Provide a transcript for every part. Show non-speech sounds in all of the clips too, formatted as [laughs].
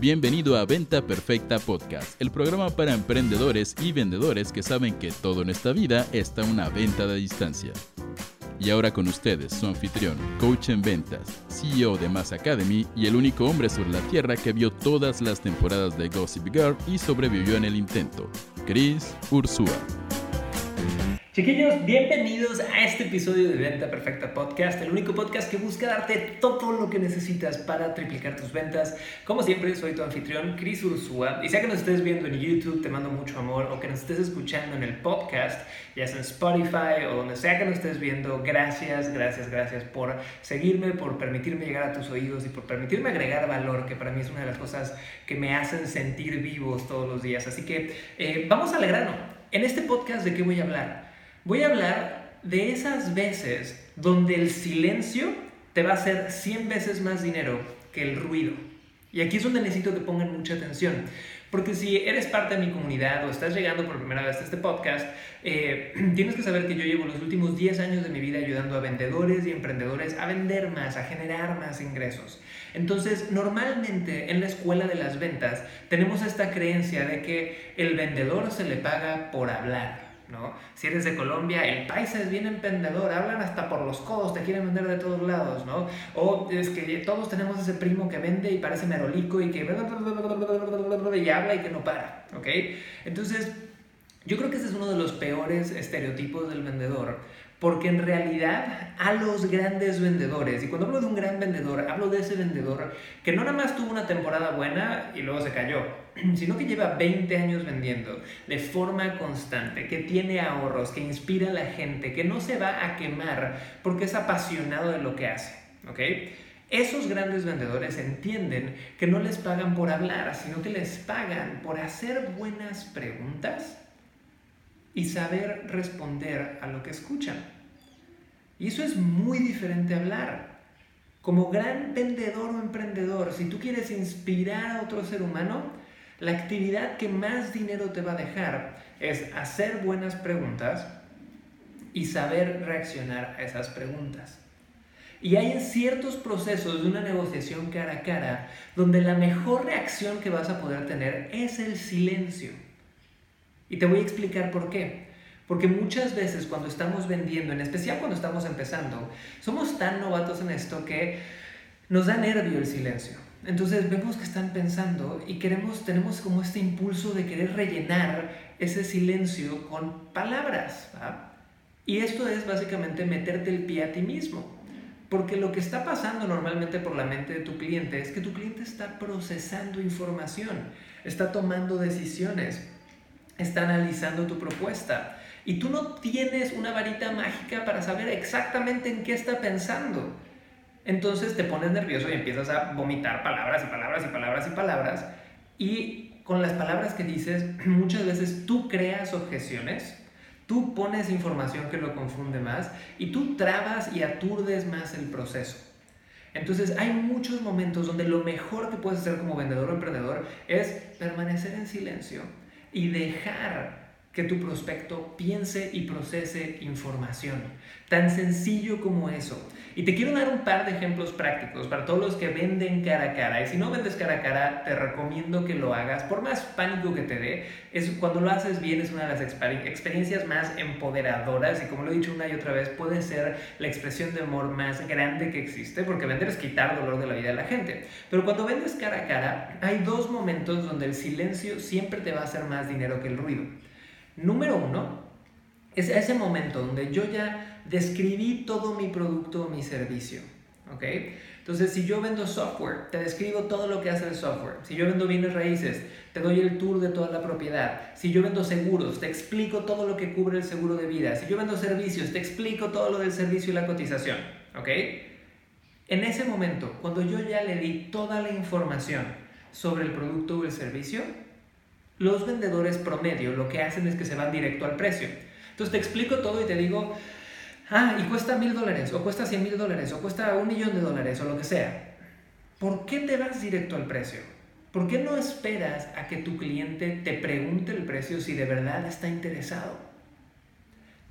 Bienvenido a Venta Perfecta Podcast, el programa para emprendedores y vendedores que saben que todo en esta vida está una venta de distancia. Y ahora con ustedes, su anfitrión, coach en ventas, CEO de Mass Academy y el único hombre sobre la tierra que vio todas las temporadas de Gossip Girl y sobrevivió en el intento, Chris Ursúa. Chiquillos, bienvenidos a este episodio de Venta Perfecta Podcast, el único podcast que busca darte todo lo que necesitas para triplicar tus ventas. Como siempre, soy tu anfitrión, Chris Ursúa, y sea que nos estés viendo en YouTube, te mando mucho amor, o que nos estés escuchando en el podcast, ya sea en Spotify o donde sea que nos estés viendo, gracias, gracias, gracias por seguirme, por permitirme llegar a tus oídos y por permitirme agregar valor, que para mí es una de las cosas que me hacen sentir vivos todos los días. Así que eh, vamos al grano. En este podcast, ¿de qué voy a hablar? Voy a hablar de esas veces donde el silencio te va a hacer 100 veces más dinero que el ruido. Y aquí es donde necesito que pongan mucha atención. Porque si eres parte de mi comunidad o estás llegando por primera vez a este podcast, eh, [clears throat] tienes que saber que yo llevo los últimos 10 años de mi vida ayudando a vendedores y emprendedores a vender más, a generar más ingresos. Entonces, normalmente en la escuela de las ventas tenemos esta creencia de que el vendedor se le paga por hablar. ¿No? Si eres de Colombia, el paisa es bien emprendedor, hablan hasta por los codos, te quieren vender de todos lados, ¿no? O es que todos tenemos ese primo que vende y parece merolico y que y habla y que no para, ¿ok? Entonces, yo creo que ese es uno de los peores estereotipos del vendedor, porque en realidad a los grandes vendedores, y cuando hablo de un gran vendedor, hablo de ese vendedor que no nada más tuvo una temporada buena y luego se cayó, [clears throat] sino que lleva 20 años vendiendo de forma constante, que tiene ahorros, que inspira a la gente, que no se va a quemar porque es apasionado de lo que hace, ¿ok? Esos grandes vendedores entienden que no les pagan por hablar, sino que les pagan por hacer buenas preguntas y saber responder a lo que escuchan. Y eso es muy diferente a hablar. Como gran vendedor o emprendedor, si tú quieres inspirar a otro ser humano, la actividad que más dinero te va a dejar es hacer buenas preguntas y saber reaccionar a esas preguntas. Y hay ciertos procesos de una negociación cara a cara donde la mejor reacción que vas a poder tener es el silencio. Y te voy a explicar por qué. Porque muchas veces cuando estamos vendiendo, en especial cuando estamos empezando, somos tan novatos en esto que nos da nervio el silencio. Entonces vemos que están pensando y queremos, tenemos como este impulso de querer rellenar ese silencio con palabras. Y esto es básicamente meterte el pie a ti mismo. Porque lo que está pasando normalmente por la mente de tu cliente es que tu cliente está procesando información, está tomando decisiones está analizando tu propuesta. Y tú no tienes una varita mágica para saber exactamente en qué está pensando. Entonces te pones nervioso y empiezas a vomitar palabras y palabras y palabras y palabras. Y con las palabras que dices, [clears throat] muchas veces tú creas objeciones, tú pones información que lo confunde más y tú trabas y aturdes más el proceso. Entonces hay muchos momentos donde lo mejor que puedes hacer como vendedor o emprendedor es permanecer en silencio y dejar que tu prospecto piense y procese información. Tan sencillo como eso. Y te quiero dar un par de ejemplos prácticos para todos los que venden cara a cara. Y si no vendes cara a cara, te recomiendo que lo hagas. Por más pánico que te dé, es, cuando lo haces bien es una de las experiencias más empoderadoras. Y como lo he dicho una y otra vez, puede ser la expresión de amor más grande que existe, porque vender es quitar dolor de la vida de la gente. Pero cuando vendes cara a cara, hay dos momentos donde el silencio siempre te va a hacer más dinero que el ruido. Número uno, es ese momento donde yo ya describí todo mi producto o mi servicio. ¿ok? Entonces, si yo vendo software, te describo todo lo que hace el software. Si yo vendo bienes raíces, te doy el tour de toda la propiedad. Si yo vendo seguros, te explico todo lo que cubre el seguro de vida. Si yo vendo servicios, te explico todo lo del servicio y la cotización. ¿Ok? En ese momento, cuando yo ya le di toda la información sobre el producto o el servicio, los vendedores promedio lo que hacen es que se van directo al precio. Entonces te explico todo y te digo, ah, y cuesta mil dólares, o cuesta cien mil dólares, o cuesta un millón de dólares, o lo que sea. ¿Por qué te vas directo al precio? ¿Por qué no esperas a que tu cliente te pregunte el precio si de verdad está interesado?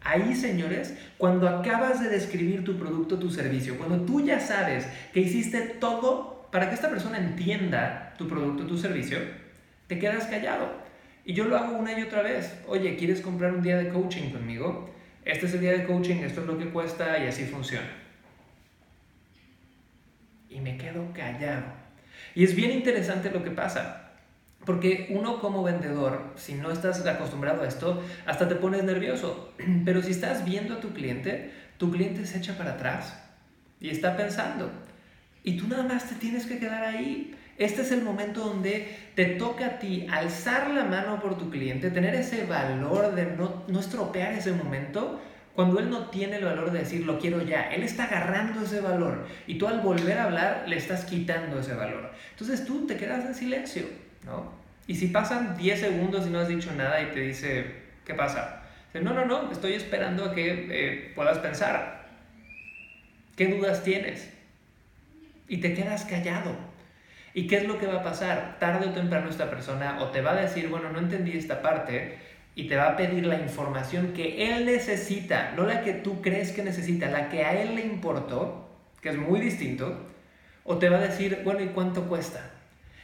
Ahí, señores, cuando acabas de describir tu producto, tu servicio, cuando tú ya sabes que hiciste todo para que esta persona entienda tu producto, tu servicio, te quedas callado. Y yo lo hago una y otra vez. Oye, ¿quieres comprar un día de coaching conmigo? Este es el día de coaching, esto es lo que cuesta y así funciona. Y me quedo callado. Y es bien interesante lo que pasa. Porque uno como vendedor, si no estás acostumbrado a esto, hasta te pones nervioso. [clears throat] Pero si estás viendo a tu cliente, tu cliente se echa para atrás y está pensando. Y tú nada más te tienes que quedar ahí. Este es el momento donde te toca a ti alzar la mano por tu cliente, tener ese valor de no, no estropear ese momento cuando él no tiene el valor de decir lo quiero ya, él está agarrando ese valor y tú al volver a hablar le estás quitando ese valor. Entonces tú te quedas en silencio, ¿no? Y si pasan 10 segundos y no has dicho nada y te dice, ¿qué pasa? Dice, no, no, no, estoy esperando a que eh, puedas pensar. ¿Qué dudas tienes? Y te quedas callado. ¿Y qué es lo que va a pasar? Tarde o temprano esta persona o te va a decir, bueno, no entendí esta parte, y te va a pedir la información que él necesita, no la que tú crees que necesita, la que a él le importó, que es muy distinto, o te va a decir, bueno, ¿y cuánto cuesta?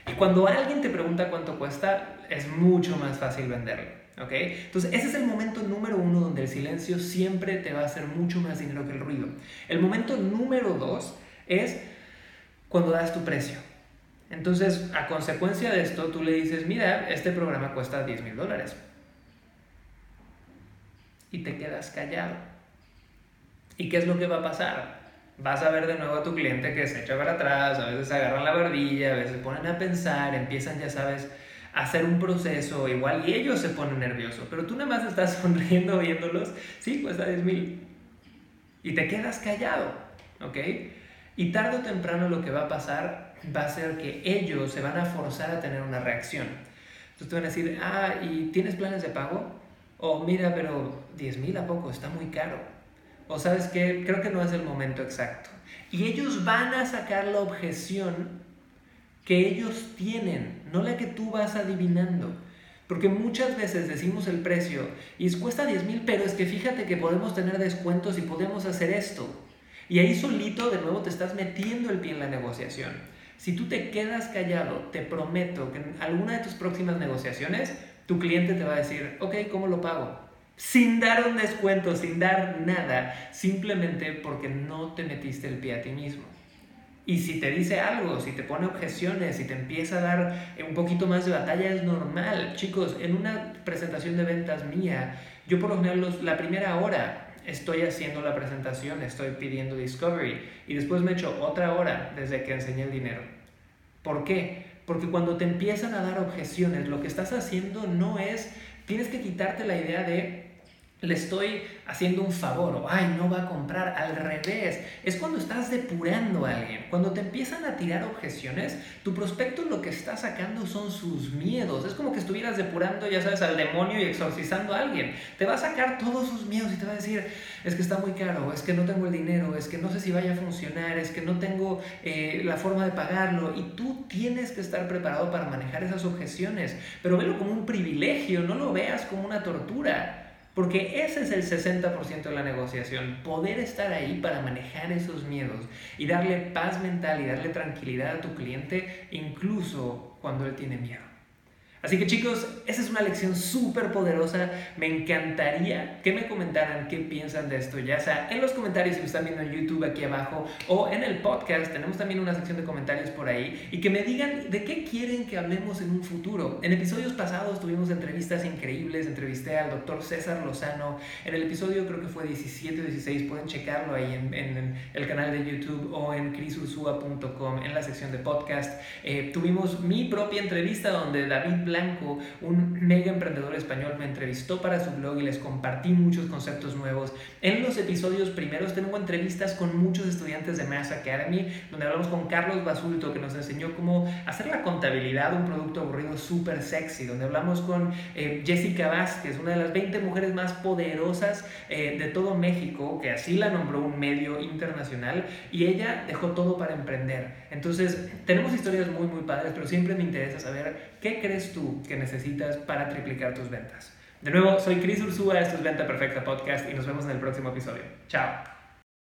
Y cuando alguien te pregunta cuánto cuesta, es mucho más fácil venderlo. ¿ok? Entonces, ese es el momento número uno donde el silencio siempre te va a hacer mucho más dinero que el ruido. El momento número dos es cuando das tu precio. Entonces, a consecuencia de esto, tú le dices, mira, este programa cuesta 10 mil dólares. Y te quedas callado. ¿Y qué es lo que va a pasar? vas a ver de nuevo a tu cliente que se echa para atrás, a veces agarran la barbilla, a veces ponen a pensar, empiezan, ya sabes, a hacer un proceso igual y ellos se ponen nerviosos, pero tú nada más estás [laughs] sonriendo viéndolos, sí, cuesta 10 mil. Y te quedas callado, ¿ok? Y tarde o temprano lo que va a pasar va a ser que ellos se van a forzar a tener una reacción. Entonces te van a decir, ah, ¿y tienes planes de pago? O mira, pero 10 mil a poco, está muy caro o sabes que creo que no es el momento exacto. Y ellos van a sacar la objeción que ellos tienen, no la que tú vas adivinando. Porque muchas veces decimos el precio y es cuesta 10 mil, pero es que fíjate que podemos tener descuentos y podemos hacer esto. Y ahí solito de nuevo te estás metiendo el pie en la negociación. Si tú te quedas callado, te prometo que en alguna de tus próximas negociaciones, tu cliente te va a decir, ok, ¿cómo lo pago? sin dar un descuento, sin dar nada, simplemente porque no te metiste el pie a ti mismo. Y si te dice algo, si te pone objeciones, si te empieza a dar un poquito más de batalla, es normal. Chicos, en una presentación de ventas mía, yo por lo general la primera hora estoy haciendo la presentación, estoy pidiendo discovery y después me echo otra hora desde que enseñé el dinero. ¿Por qué? Porque cuando te empiezan a dar objeciones, lo que estás haciendo no es, tienes que quitarte la idea de le estoy haciendo un favor o, ay, no va a comprar. Al revés, es cuando estás depurando a alguien. Cuando te empiezan a tirar objeciones, tu prospecto lo que está sacando son sus miedos. Es como que estuvieras depurando, ya sabes, al demonio y exorcizando a alguien. Te va a sacar todos sus miedos y te va a decir, es que está muy caro, es que no tengo el dinero, es que no sé si vaya a funcionar, es que no tengo eh, la forma de pagarlo. Y tú tienes que estar preparado para manejar esas objeciones. Pero velo como un privilegio, no lo veas como una tortura. Porque ese es el 60% de la negociación, poder estar ahí para manejar esos miedos y darle paz mental y darle tranquilidad a tu cliente incluso cuando él tiene miedo. Así que chicos, esa es una lección súper poderosa. Me encantaría que me comentaran qué piensan de esto, ya sea en los comentarios si me están viendo en YouTube aquí abajo o en el podcast. Tenemos también una sección de comentarios por ahí y que me digan de qué quieren que hablemos en un futuro. En episodios pasados tuvimos entrevistas increíbles. Entrevisté al doctor César Lozano. En el episodio creo que fue 17 o 16. Pueden checarlo ahí en, el canal de YouTube o en crisursua.com en la sección de podcast. Eh, tuvimos mi propia entrevista donde David Blanco, un mega emprendedor español, me entrevistó para su blog y les compartí muchos conceptos nuevos. En los episodios primeros tengo entrevistas con muchos estudiantes de Mass Academy, donde hablamos con Carlos Basulto, que nos enseñó cómo hacer la contabilidad un producto aburrido súper sexy, donde hablamos con eh, Jessica Vázquez, una de las 20 mujeres más poderosas eh, de todo México, que así la nombró un medio internacional, y ella dejó todo para emprender. Entonces, tenemos historias muy, muy padres, pero siempre me interesa saber qué crees tú que necesitas para triplicar tus ventas. De nuevo, soy Chris Ursúa, esto es Venta Perfecta Podcast y nos vemos en el próximo episodio. Chao.